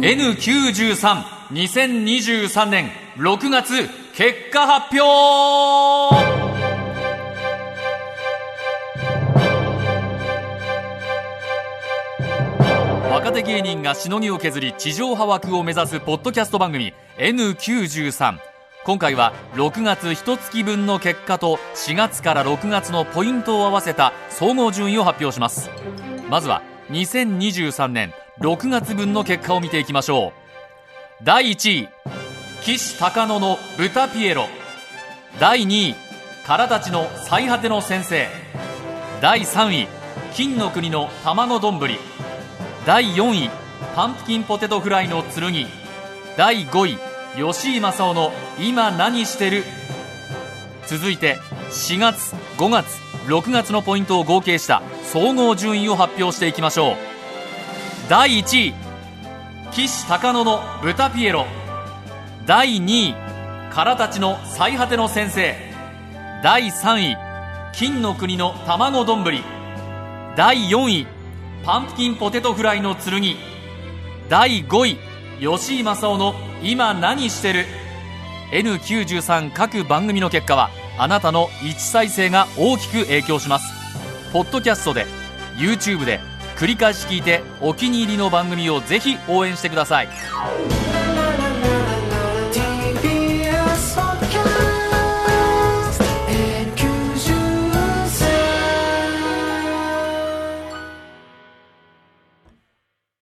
N932023 年6月結果発表。若手芸人がしのぎを削り地上波枠を目指すポッドキャスト番組 N93 今回は6月1月分の結果と4月から6月のポイントを合わせた総合順位を発表します。まずは2023年6月分の結果を見ていきましょう。第1位岸高野の豚ピエロ。第2位からたちの最果ての先生。第3位金の国の卵丼。第4位パンプキンポテトフライの剣。第5位吉井正夫の今何してる？続いて4月5月6月のポイントを合計した総合順位を発表していきましょう。第1位岸高野の豚ピエロ。第2位からたちの最果ての先生。第3位金の国の卵丼。第4位パンプキンポテトフライの剣。第5位吉井正夫の今何してる。N93 各番組の結果はあなたの1再生が大きく影響します。ポッドキャストで YouTube で繰り返し聞いてお気に入りの番組をぜひ応援してください。